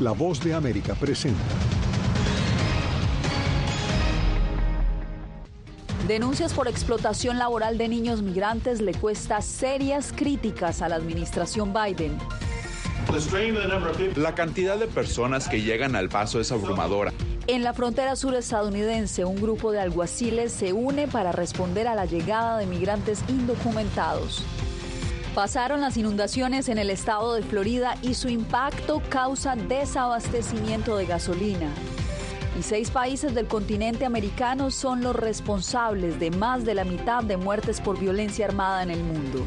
La voz de América presenta. Denuncias por explotación laboral de niños migrantes le cuesta serias críticas a la administración Biden. La cantidad de personas que llegan al paso es abrumadora. En la frontera sur estadounidense, un grupo de alguaciles se une para responder a la llegada de migrantes indocumentados. Pasaron las inundaciones en el estado de Florida y su impacto causa desabastecimiento de gasolina. Y seis países del continente americano son los responsables de más de la mitad de muertes por violencia armada en el mundo.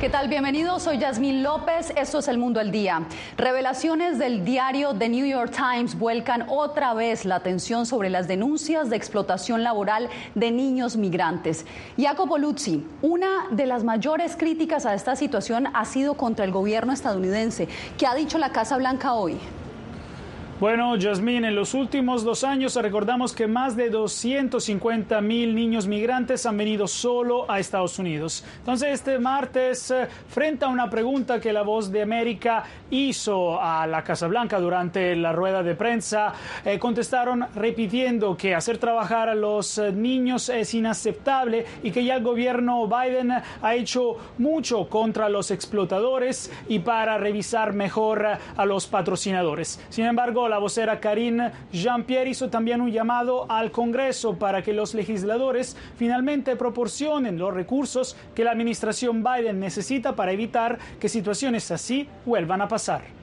¿Qué tal? Bienvenidos, soy Yasmín López, esto es El Mundo al Día. Revelaciones del diario The New York Times vuelcan otra vez la atención sobre las denuncias de explotación laboral de niños migrantes. Jacopo Luzzi, una de las mayores críticas a esta situación ha sido contra el gobierno estadounidense. ¿Qué ha dicho la Casa Blanca hoy? Bueno, Yasmín, en los últimos dos años recordamos que más de 250 mil niños migrantes han venido solo a Estados Unidos. Entonces, este martes, eh, frente a una pregunta que la Voz de América hizo a la Casa Blanca durante la rueda de prensa, eh, contestaron repitiendo que hacer trabajar a los eh, niños es inaceptable y que ya el gobierno Biden ha hecho mucho contra los explotadores y para revisar mejor a los patrocinadores. Sin embargo, la vocera Karine Jean-Pierre hizo también un llamado al Congreso para que los legisladores finalmente proporcionen los recursos que la administración Biden necesita para evitar que situaciones así vuelvan a pasar.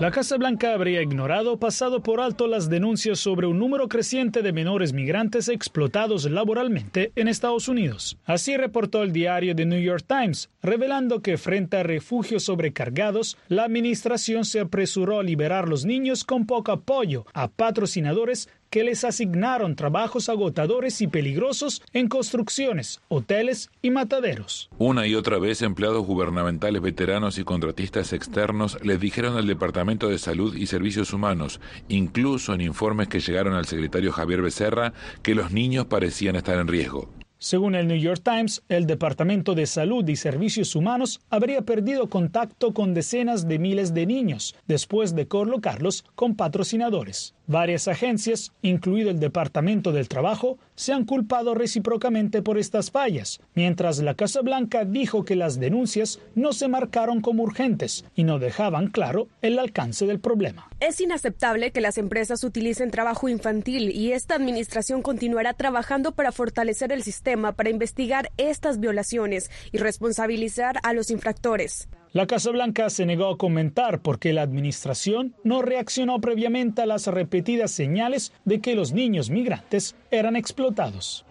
La Casa Blanca habría ignorado pasado por alto las denuncias sobre un número creciente de menores migrantes explotados laboralmente en Estados Unidos. Así reportó el diario The New York Times, revelando que frente a refugios sobrecargados, la administración se apresuró a liberar los niños con poco apoyo a patrocinadores que les asignaron trabajos agotadores y peligrosos en construcciones, hoteles y mataderos. Una y otra vez empleados gubernamentales veteranos y contratistas externos les dijeron al Departamento de Salud y Servicios Humanos, incluso en informes que llegaron al secretario Javier Becerra, que los niños parecían estar en riesgo. Según el New York Times, el Departamento de Salud y Servicios Humanos habría perdido contacto con decenas de miles de niños después de colocarlos con patrocinadores. Varias agencias, incluido el Departamento del Trabajo, se han culpado recíprocamente por estas fallas, mientras la Casa Blanca dijo que las denuncias no se marcaron como urgentes y no dejaban claro el alcance del problema. Es inaceptable que las empresas utilicen trabajo infantil y esta administración continuará trabajando para fortalecer el sistema para investigar estas violaciones y responsabilizar a los infractores. La Casa Blanca se negó a comentar por qué la administración no reaccionó previamente a las repetidas señales de que los niños migrantes eran explotados.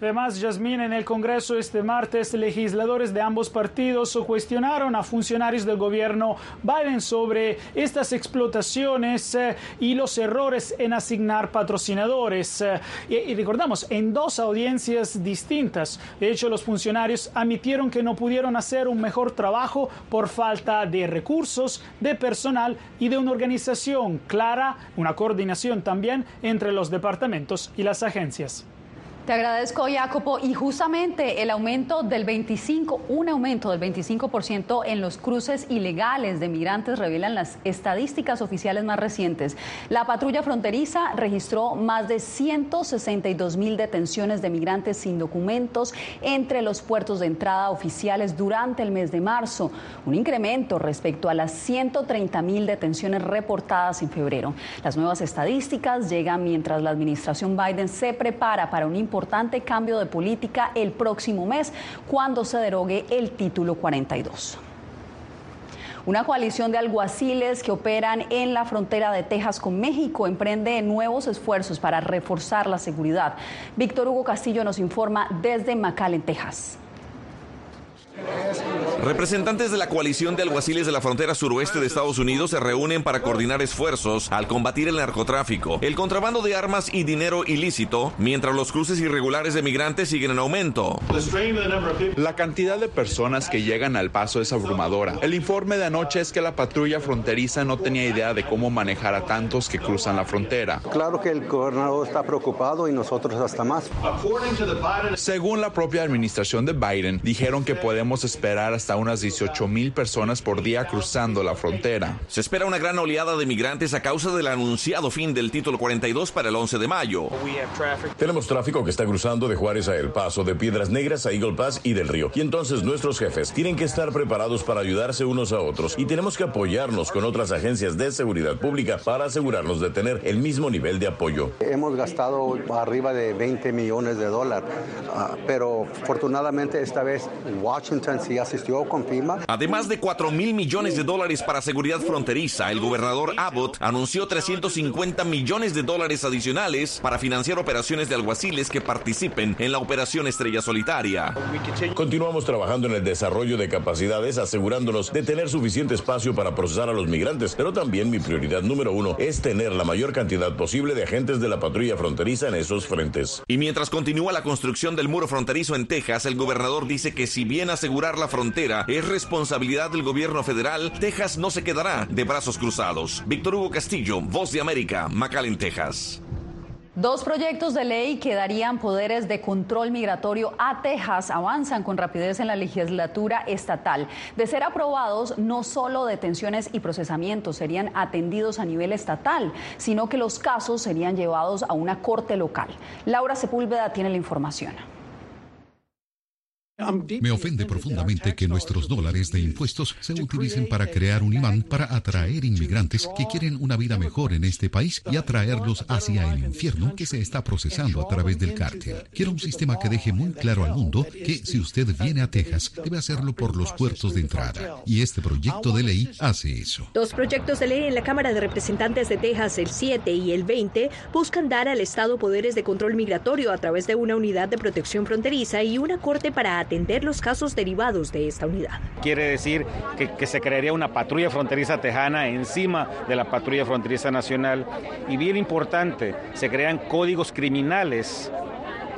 Además, Yasmín, en el Congreso este martes, legisladores de ambos partidos cuestionaron a funcionarios del gobierno Biden sobre estas explotaciones eh, y los errores en asignar patrocinadores. Eh, y, y, recordamos, en dos audiencias distintas. De hecho, los funcionarios admitieron que no pudieron hacer un mejor trabajo por falta de recursos, de personal y de una organización clara, una coordinación también entre los departamentos y las agencias. Te agradezco, Jacopo. Y justamente el aumento del 25, un aumento del 25% en los cruces ilegales de migrantes revelan las estadísticas oficiales más recientes. La patrulla fronteriza registró más de 162 mil detenciones de migrantes sin documentos entre los puertos de entrada oficiales durante el mes de marzo, un incremento respecto a las 130 mil detenciones reportadas en febrero. Las nuevas estadísticas llegan mientras la administración Biden se prepara para un importante importante cambio de política el próximo mes cuando se derogue el título 42. Una coalición de alguaciles que operan en la frontera de Texas con México emprende nuevos esfuerzos para reforzar la seguridad. Víctor Hugo Castillo nos informa desde McAllen, Texas. Representantes de la coalición de alguaciles de la frontera suroeste de Estados Unidos se reúnen para coordinar esfuerzos al combatir el narcotráfico, el contrabando de armas y dinero ilícito, mientras los cruces irregulares de migrantes siguen en aumento. La cantidad de personas que llegan al paso es abrumadora. El informe de anoche es que la patrulla fronteriza no tenía idea de cómo manejar a tantos que cruzan la frontera. Claro que el gobernador está preocupado y nosotros hasta más. Según la propia administración de Biden, dijeron que podemos esperar hasta unas 18 mil personas por día cruzando la frontera. Se espera una gran oleada de migrantes a causa del anunciado fin del título 42 para el 11 de mayo. Tenemos tráfico que está cruzando de Juárez a El Paso, de Piedras Negras a Eagle Pass y del Río. Y entonces nuestros jefes tienen que estar preparados para ayudarse unos a otros y tenemos que apoyarnos con otras agencias de seguridad pública para asegurarnos de tener el mismo nivel de apoyo. Hemos gastado arriba de 20 millones de dólares, ah, pero afortunadamente esta vez Washington sí asistió con FIMA. Además de 4 mil millones de dólares para seguridad fronteriza, el gobernador Abbott anunció 350 millones de dólares adicionales para financiar operaciones de alguaciles que participen en la operación Estrella Solitaria. Continuamos trabajando en el desarrollo de capacidades, asegurándonos de tener suficiente espacio para procesar a los migrantes, pero también mi prioridad número uno es tener la mayor cantidad posible de agentes de la patrulla fronteriza en esos frentes. Y mientras continúa la construcción del muro fronterizo en Texas, el gobernador dice que si bien asegurar la es responsabilidad del gobierno federal, Texas no se quedará de brazos cruzados. Víctor Hugo Castillo, Voz de América, McAllen, Texas. Dos proyectos de ley que darían poderes de control migratorio a Texas avanzan con rapidez en la legislatura estatal. De ser aprobados, no solo detenciones y procesamientos serían atendidos a nivel estatal, sino que los casos serían llevados a una corte local. Laura Sepúlveda tiene la información. Me ofende profundamente que nuestros dólares de impuestos se utilicen para crear un imán para atraer inmigrantes que quieren una vida mejor en este país y atraerlos hacia el infierno que se está procesando a través del cártel. Quiero un sistema que deje muy claro al mundo que si usted viene a Texas, debe hacerlo por los puertos de entrada. Y este proyecto de ley hace eso. Dos proyectos de ley en la Cámara de Representantes de Texas, el 7 y el 20, buscan dar al Estado poderes de control migratorio a través de una unidad de protección fronteriza y una corte para atender los casos derivados de esta unidad. Quiere decir que, se crearía una patrulla fronteriza tejana encima de la patrulla fronteriza nacional y bien importante, se crean códigos criminales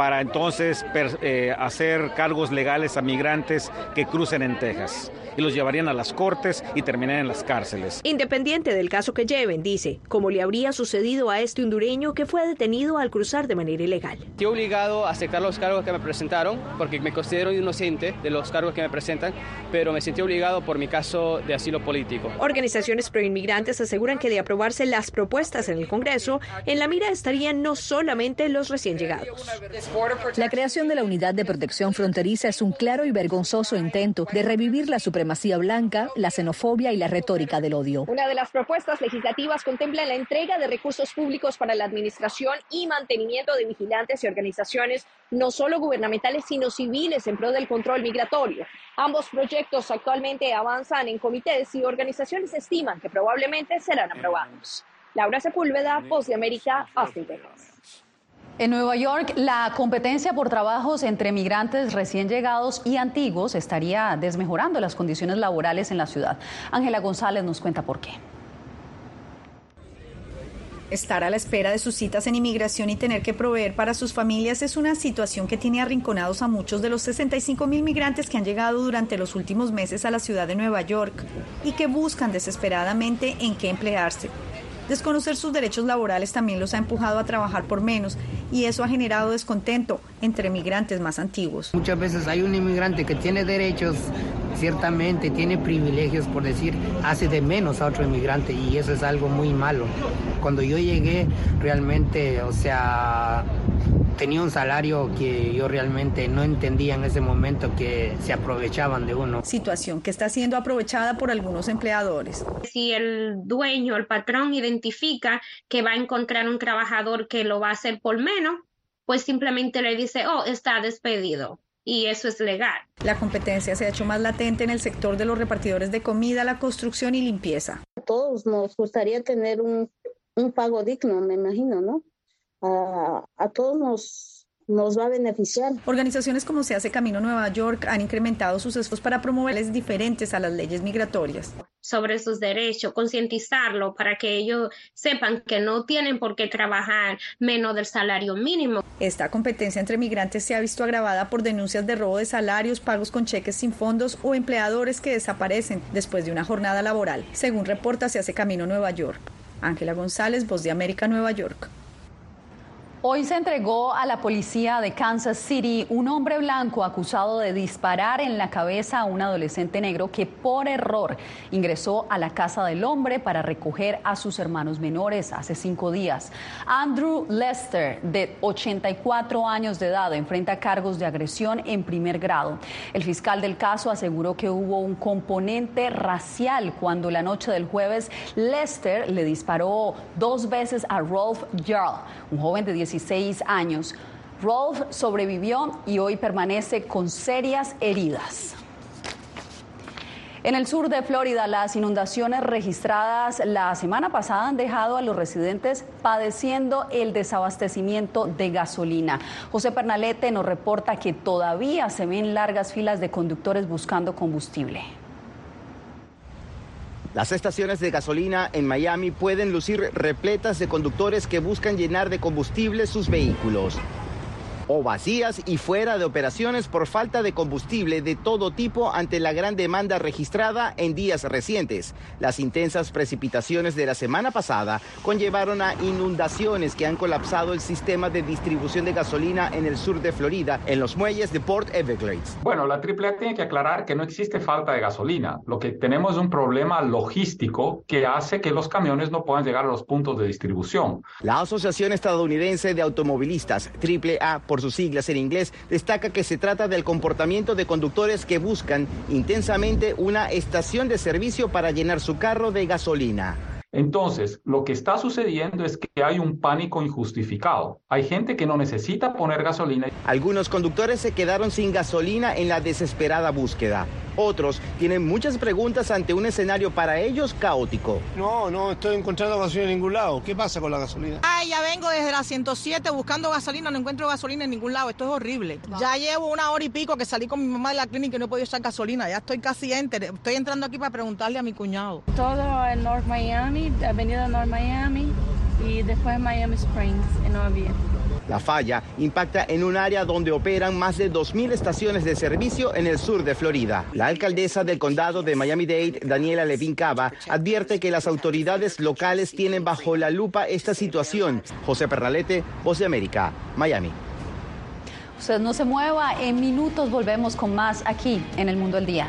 para entonces per, eh, hacer cargos legales a migrantes que crucen en Texas y los llevarían a las cortes y terminarían en las cárceles. Independiente del caso que lleven, dice, como le habría sucedido a este hondureño que fue detenido al cruzar de manera ilegal. Estoy obligado a aceptar los cargos que me presentaron porque me considero inocente de los cargos que me presentan, pero me sentí obligado por mi caso de asilo político. Organizaciones proinmigrantes aseguran que de aprobarse las propuestas en el Congreso, en la mira estarían no solamente los recién llegados. La creación de la Unidad de Protección Fronteriza es un claro y vergonzoso intento de revivir la supremacía blanca, la xenofobia y la retórica del odio. Una de las propuestas legislativas contempla la entrega de recursos públicos para la administración y mantenimiento de vigilantes y organizaciones no solo gubernamentales, sino civiles en pro del control migratorio. Ambos proyectos actualmente avanzan en comités y organizaciones estiman que probablemente serán aprobados. Laura Sepúlveda, Voz de América, Austin. En Nueva York, la competencia por trabajos entre migrantes recién llegados y antiguos estaría desmejorando las condiciones laborales en la ciudad. Ángela González nos cuenta por qué. Estar a la espera de sus citas en inmigración y tener que proveer para sus familias es una situación que tiene arrinconados a muchos de los 65 mil migrantes que han llegado durante los últimos meses a la ciudad de Nueva York y que buscan desesperadamente en qué emplearse. Desconocer sus derechos laborales también los ha empujado a trabajar por menos y eso ha generado descontento entre migrantes más antiguos. Muchas veces hay un inmigrante que tiene derechos, ciertamente tiene privilegios, por decir, hace de menos a otro inmigrante y eso es algo muy malo. Cuando yo llegué, realmente, o sea, tenía un salario que yo realmente no entendía en ese momento que se aprovechaban de uno. Situación que está siendo aprovechada por algunos empleadores. Si el dueño, el patrón identifica que va a encontrar un trabajador que lo va a hacer por menos, pues simplemente le dice, oh, está despedido. Y eso es legal. La competencia se ha hecho más latente en el sector de los repartidores de comida, la construcción y limpieza. A todos nos gustaría tener un, un pago digno, me imagino, ¿no? A, a todos nos, nos va a beneficiar. Organizaciones como Se hace Camino Nueva York han incrementado sus esfuerzos para promoverles diferentes a las leyes migratorias. Sobre sus derechos, concientizarlo para que ellos sepan que no tienen por qué trabajar menos del salario mínimo. Esta competencia entre migrantes se ha visto agravada por denuncias de robo de salarios, pagos con cheques sin fondos o empleadores que desaparecen después de una jornada laboral, según reporta Se hace Camino Nueva York. Ángela González, Voz de América, Nueva York. Hoy se entregó a la policía de Kansas City un hombre blanco acusado de disparar en la cabeza a un adolescente negro que por error ingresó a la casa del hombre para recoger a sus hermanos menores hace cinco días. Andrew Lester, de 84 años de edad, enfrenta cargos de agresión en primer grado. El fiscal del caso aseguró que hubo un componente racial cuando la noche del jueves Lester le disparó dos veces a Rolf Jarl, un joven de 10 16 años. Rolf sobrevivió y hoy permanece con serias heridas. En el sur de Florida, las inundaciones registradas la semana pasada han dejado a los residentes padeciendo el desabastecimiento de gasolina. José Pernalete nos reporta que todavía se ven largas filas de conductores buscando combustible. Las estaciones de gasolina en Miami pueden lucir repletas de conductores que buscan llenar de combustible sus vehículos o vacías y fuera de operaciones por falta de combustible de todo tipo ante la gran demanda registrada en días recientes. Las intensas precipitaciones de la semana pasada conllevaron a inundaciones que han colapsado el sistema de distribución de gasolina en el sur de Florida, en los muelles de Port Everglades. Bueno, la AAA tiene que aclarar que no existe falta de gasolina. Lo que tenemos es un problema logístico que hace que los camiones no puedan llegar a los puntos de distribución. La Asociación Estadounidense de Automovilistas, AAA, por sus siglas en inglés, destaca que se trata del comportamiento de conductores que buscan intensamente una estación de servicio para llenar su carro de gasolina. Entonces, lo que está sucediendo es que hay un pánico injustificado. Hay gente que no necesita poner gasolina. Algunos conductores se quedaron sin gasolina en la desesperada búsqueda. Otros tienen muchas preguntas ante un escenario para ellos caótico. No, no estoy encontrando gasolina en ningún lado. ¿Qué pasa con la gasolina? Ay, ya vengo desde la 107 buscando gasolina, no encuentro gasolina en ningún lado. Esto es horrible. Ya llevo una hora y pico que salí con mi mamá de la clínica y no he podido echar gasolina. Ya estoy casi enter. Estoy entrando aquí para preguntarle a mi cuñado. Todo en North Miami, Avenida North Miami y después Miami Springs en Nueva la falla impacta en un área donde operan más de 2.000 estaciones de servicio en el sur de Florida. La alcaldesa del condado de Miami-Dade, Daniela Levin Cava, advierte que las autoridades locales tienen bajo la lupa esta situación. José Perralete, Voz de América, Miami. Usted no se mueva, en minutos volvemos con más aquí en El Mundo del Día.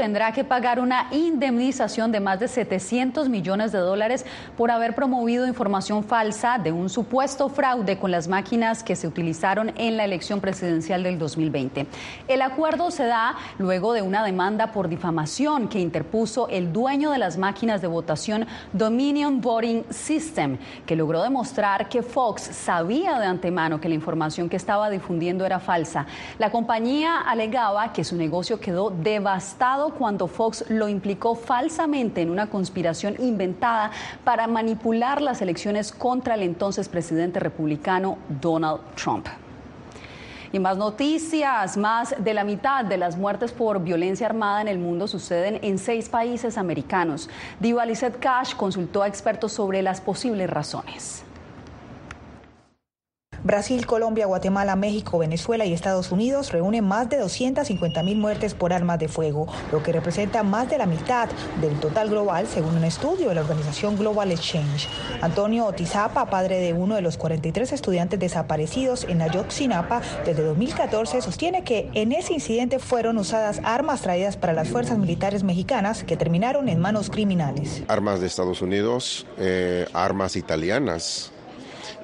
Tendrá que pagar una indemnización de más de 700 millones de dólares por haber promovido información falsa de un supuesto fraude con las máquinas que se utilizaron en la elección presidencial del 2020. El acuerdo se da luego de una demanda por difamación que interpuso el dueño de las máquinas de votación Dominion Voting System, que logró demostrar que Fox sabía de antemano que la información que estaba difundiendo era falsa. La compañía alegaba que su negocio quedó devastado cuando Fox lo implicó falsamente en una conspiración inventada para manipular las elecciones contra el entonces presidente republicano Donald Trump. Y más noticias, más de la mitad de las muertes por violencia armada en el mundo suceden en seis países americanos. Diva Lizette Cash consultó a expertos sobre las posibles razones. Brasil, Colombia, Guatemala, México, Venezuela y Estados Unidos reúnen más de 250 mil muertes por armas de fuego, lo que representa más de la mitad del total global, según un estudio de la organización Global Exchange. Antonio Otizapa, padre de uno de los 43 estudiantes desaparecidos en Ayotzinapa desde 2014, sostiene que en ese incidente fueron usadas armas traídas para las fuerzas militares mexicanas que terminaron en manos criminales. Armas de Estados Unidos, eh, armas italianas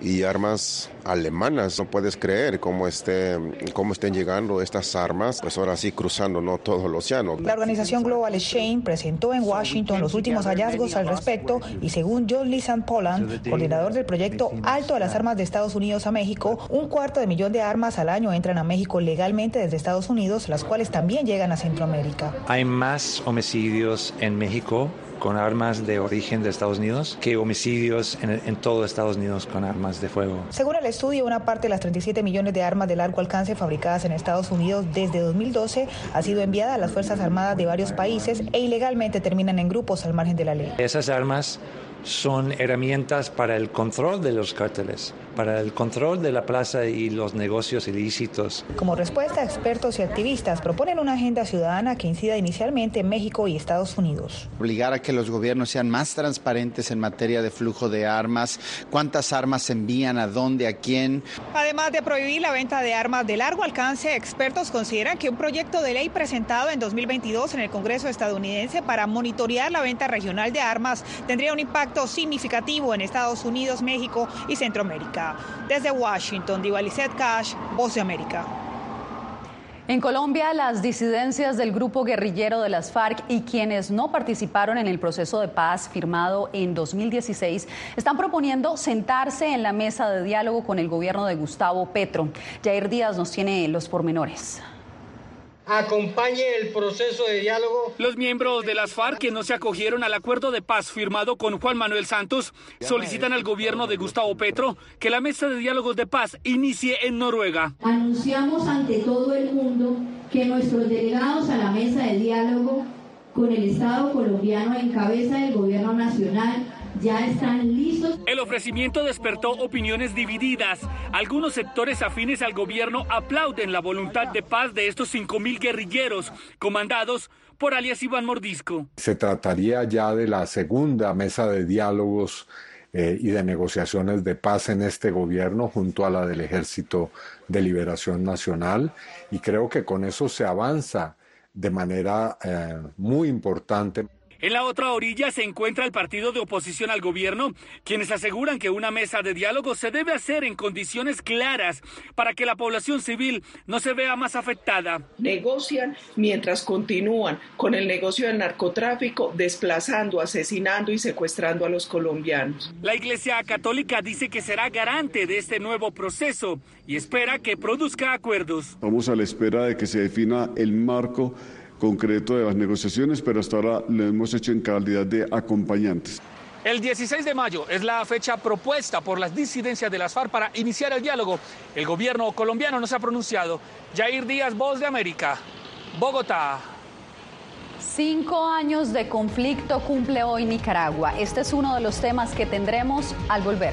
y armas alemanas. No puedes creer cómo, esté, cómo estén llegando estas armas, pues ahora sí cruzando ¿no? todo el océano. La organización Global Exchange presentó en Washington los últimos hallazgos al respecto y según John Lisan Poland, coordinador del proyecto Alto a las Armas de Estados Unidos a México, un cuarto de millón de armas al año entran a México legalmente desde Estados Unidos, las cuales también llegan a Centroamérica. Hay más homicidios en México con armas de origen de Estados Unidos que homicidios en, en, todo Estados Unidos con armas de fuego. Según el estudio, una parte de las 37 millones de armas de largo alcance fabricadas en Estados Unidos desde 2012 ha sido enviada a las Fuerzas Armadas de varios países e ilegalmente terminan en grupos al margen de la ley. Esas armas son herramientas para el control de los cárteles, para el control de la plaza y los negocios ilícitos. Como respuesta, expertos y activistas proponen una agenda ciudadana que incida inicialmente en México y Estados Unidos. Obligar a que los gobiernos sean más transparentes en materia de flujo de armas, cuántas armas se envían, a dónde, a quién. Además de prohibir la venta de armas de largo alcance, expertos consideran que un proyecto de ley presentado en 2022 en el Congreso estadounidense para monitorear la venta regional de armas tendría un significativo en Estados Unidos, México y Centroamérica. Desde Washington, Divalicet Cash, Voz de América. En Colombia, las disidencias del grupo guerrillero de las FARC y quienes no participaron en el proceso de paz firmado en 2016 están proponiendo sentarse en la mesa de diálogo con el gobierno de Gustavo Petro. Jair Díaz nos tiene los pormenores acompañe el proceso de diálogo. Los miembros de las FARC que no se acogieron al acuerdo de paz firmado con Juan Manuel Santos solicitan al gobierno de Gustavo Petro que la mesa de diálogos de paz inicie en Noruega. Anunciamos ante todo el mundo que nuestros delegados a la mesa de diálogo con el Estado colombiano en cabeza del gobierno nacional ya están listos. El ofrecimiento despertó opiniones divididas. Algunos sectores afines al gobierno aplauden la voluntad de paz de estos 5.000 guerrilleros comandados por alias Iván Mordisco. Se trataría ya de la segunda mesa de diálogos eh, y de negociaciones de paz en este gobierno junto a la del Ejército de Liberación Nacional y creo que con eso se avanza de manera eh, muy importante. En la otra orilla se encuentra el partido de oposición al gobierno, quienes aseguran que una mesa de diálogo se debe hacer en condiciones claras para que la población civil no se vea más afectada. Negocian mientras continúan con el negocio del narcotráfico, desplazando, asesinando y secuestrando a los colombianos. La Iglesia Católica dice que será garante de este nuevo proceso y espera que produzca acuerdos. Vamos a la espera de que se defina el marco concreto de las negociaciones, pero hasta ahora lo hemos hecho en calidad de acompañantes. El 16 de mayo es la fecha propuesta por las disidencias de las FARC para iniciar el diálogo. El gobierno colombiano no se ha pronunciado. Jair Díaz, Voz de América, Bogotá. Cinco años de conflicto cumple hoy Nicaragua. Este es uno de los temas que tendremos al volver.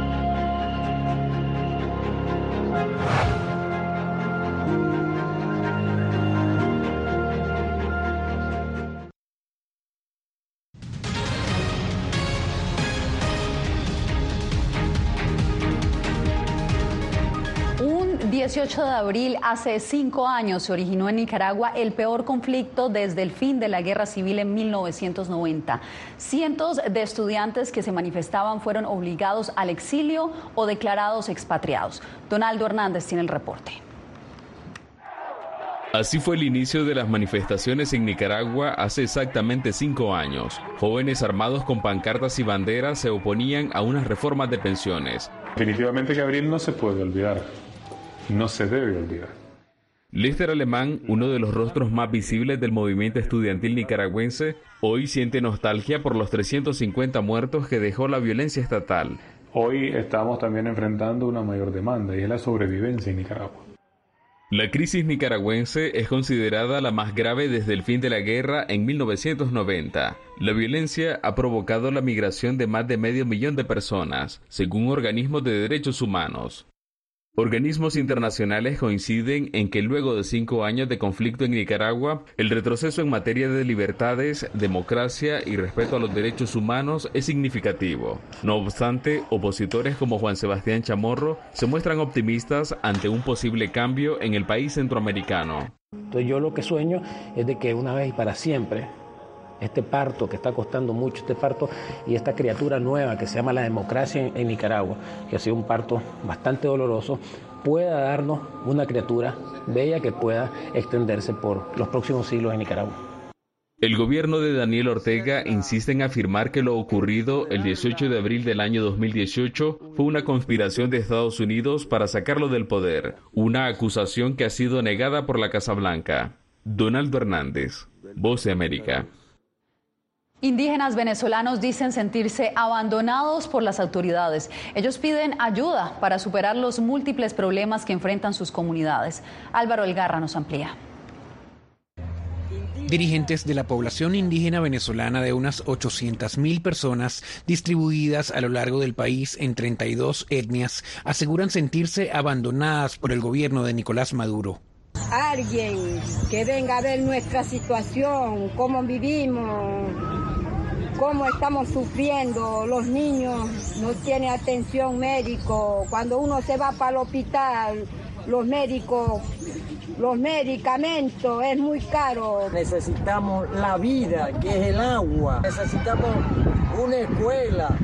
18 de abril, hace cinco años, se originó en Nicaragua el peor conflicto desde el fin de la guerra civil en 1990. Cientos de estudiantes que se manifestaban fueron obligados al exilio o declarados expatriados. Donaldo Hernández tiene el reporte. Así fue el inicio de las manifestaciones en Nicaragua hace exactamente cinco años. Jóvenes armados con pancartas y banderas se oponían a unas reformas de pensiones. Definitivamente que abril no se puede olvidar, no se debe olvidar. Lester Alemán, uno de los rostros más visibles del movimiento estudiantil nicaragüense, hoy siente nostalgia por los 350 muertos que dejó la violencia estatal. Hoy estamos también enfrentando una mayor demanda y es la sobrevivencia en Nicaragua. La crisis nicaragüense es considerada la más grave desde el fin de la guerra en 1990. La violencia ha provocado la migración de más de medio millón de personas, según organismos de derechos humanos. Organismos internacionales coinciden en que luego de cinco años de conflicto en Nicaragua, el retroceso en materia de libertades, democracia y respeto a los derechos humanos es significativo. No obstante, opositores como Juan Sebastián Chamorro se muestran optimistas ante un posible cambio en el país centroamericano. Entonces yo lo que sueño es de que una vez y para siempre este parto que está costando mucho, este parto y esta criatura nueva que se llama la democracia en, Nicaragua, que ha sido un parto bastante doloroso, pueda darnos una criatura bella que pueda extenderse por los próximos siglos en Nicaragua. El gobierno de Daniel Ortega insiste en afirmar que lo ocurrido el 18 de abril del año 2018 fue una conspiración de Estados Unidos para sacarlo del poder, una acusación que ha sido negada por la Casa Blanca. Donaldo Hernández, Voz de América. Indígenas venezolanos dicen sentirse abandonados por las autoridades. Ellos piden ayuda para superar los múltiples problemas que enfrentan sus comunidades. Álvaro Elgarra nos amplía. Dirigentes de la población indígena venezolana de unas 800.000 personas distribuidas a lo largo del país en 32 etnias aseguran sentirse abandonadas por el gobierno de Nicolás Maduro. Alguien que venga a ver nuestra situación, cómo vivimos, cómo estamos sufriendo, los niños no tienen atención médico, cuando uno se va para el hospital, los médicos, los medicamentos es muy caro. Necesitamos la vida, que es el agua, necesitamos una escuela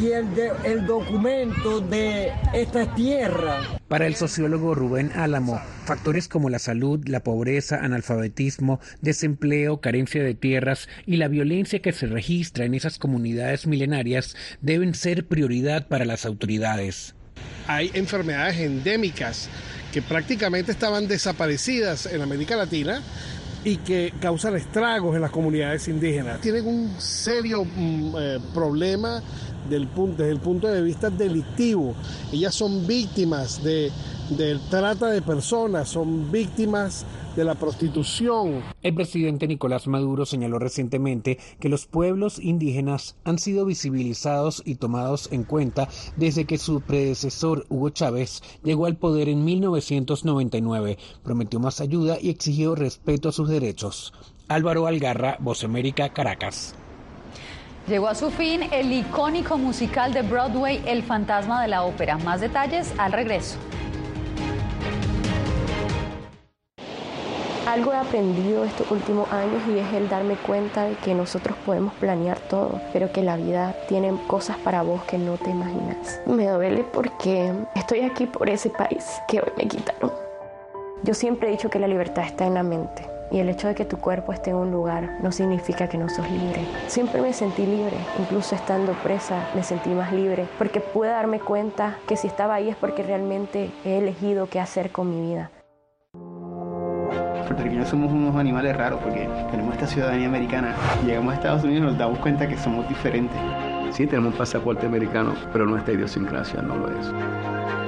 y el, el documento de esta tierra. Para el sociólogo Rubén Álamo, factores como la salud, la pobreza, analfabetismo, desempleo, carencia de tierras y la violencia que se registra en esas comunidades milenarias deben ser prioridad para las autoridades. Hay enfermedades endémicas que prácticamente estaban desaparecidas en América Latina y que causan estragos en las comunidades indígenas. Tienen un serio mm, eh, problema desde el punto de vista delictivo. Ellas son víctimas de, de trata de personas, son víctimas de la prostitución. El presidente Nicolás Maduro señaló recientemente que los pueblos indígenas han sido visibilizados y tomados en cuenta desde que su predecesor Hugo Chávez llegó al poder en 1999. Prometió más ayuda y exigió respeto a sus derechos. Álvaro Algarra, Voz América, Caracas. Llegó a su fin el icónico musical de Broadway El fantasma de la ópera. Más detalles al regreso. Algo he aprendido estos últimos años y es el darme cuenta de que nosotros podemos planear todo, pero que la vida tiene cosas para vos que no te imaginas. Me duele porque estoy aquí por ese país que hoy me quitaron. Yo siempre he dicho que la libertad está en la mente. Y el hecho de que tu cuerpo esté en un lugar no significa que no sos libre. Siempre me sentí libre, incluso estando presa me sentí más libre, porque pude darme cuenta que si estaba ahí es porque realmente he elegido qué hacer con mi vida puertorriqueños somos unos animales raros porque tenemos esta ciudadanía americana. Llegamos a Estados Unidos y nos damos cuenta que somos diferentes. Sí, tenemos un pasaporte americano, pero nuestra idiosincrasia no lo es.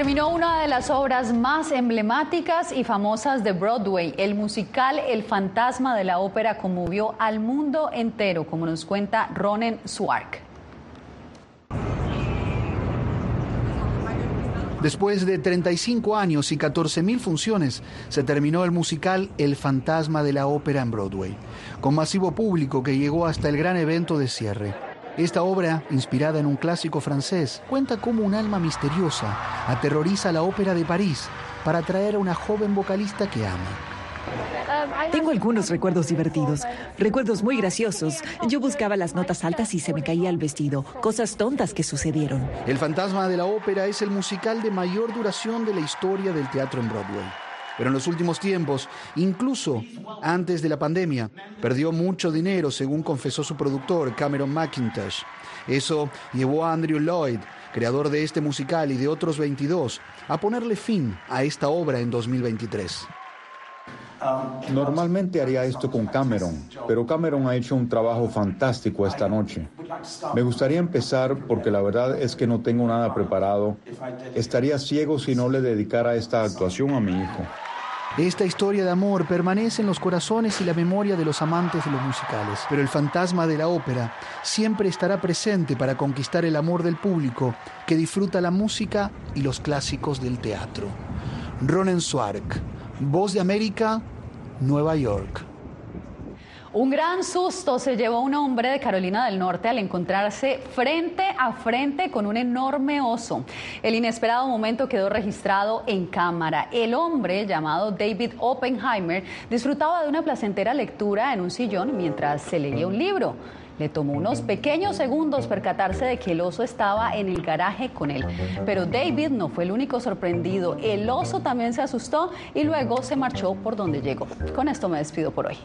Terminó una de las obras más emblemáticas y famosas de Broadway. El musical El fantasma de la ópera conmovió al mundo entero, como nos cuenta Ronen Swark. Después de 35 años y 14.000 funciones, se terminó el musical El fantasma de la ópera en Broadway, con masivo público que llegó hasta el gran evento de cierre. Esta obra, inspirada en un clásico francés, cuenta cómo un alma misteriosa aterroriza la ópera de París para atraer a una joven vocalista que ama. Tengo algunos recuerdos divertidos, recuerdos muy graciosos. Yo buscaba las notas altas y se me caía el vestido, cosas tontas que sucedieron. El fantasma de la ópera es el musical de mayor duración de la historia del teatro en Broadway pero en los últimos tiempos, incluso antes de la pandemia, perdió mucho dinero, según confesó su productor, Cameron McIntosh. Eso llevó a Andrew Lloyd, creador de este musical y de otros 22, a ponerle fin a esta obra en 2023. Normalmente haría esto con Cameron, pero Cameron ha hecho un trabajo fantástico esta noche. Me gustaría empezar porque la verdad es que no tengo nada preparado. Estaría ciego si no le dedicara esta actuación a mi hijo. Esta historia de amor permanece en los corazones y la memoria de los amantes de los musicales, pero el fantasma de la ópera siempre estará presente para conquistar el amor del público que disfruta la música y los clásicos del teatro. Ronen Swark, Voz de América, Nueva York. Un gran susto se llevó un hombre de Carolina del Norte al encontrarse frente a frente con un enorme oso. El inesperado momento quedó registrado en cámara. El hombre, llamado David Oppenheimer, disfrutaba de una placentera lectura en un sillón mientras se leía un libro. Le tomó unos pequeños segundos percatarse de que el oso estaba en el garaje con él. Pero David no fue el único sorprendido. El oso también se asustó y luego se marchó por donde llegó. Con esto me despido por hoy.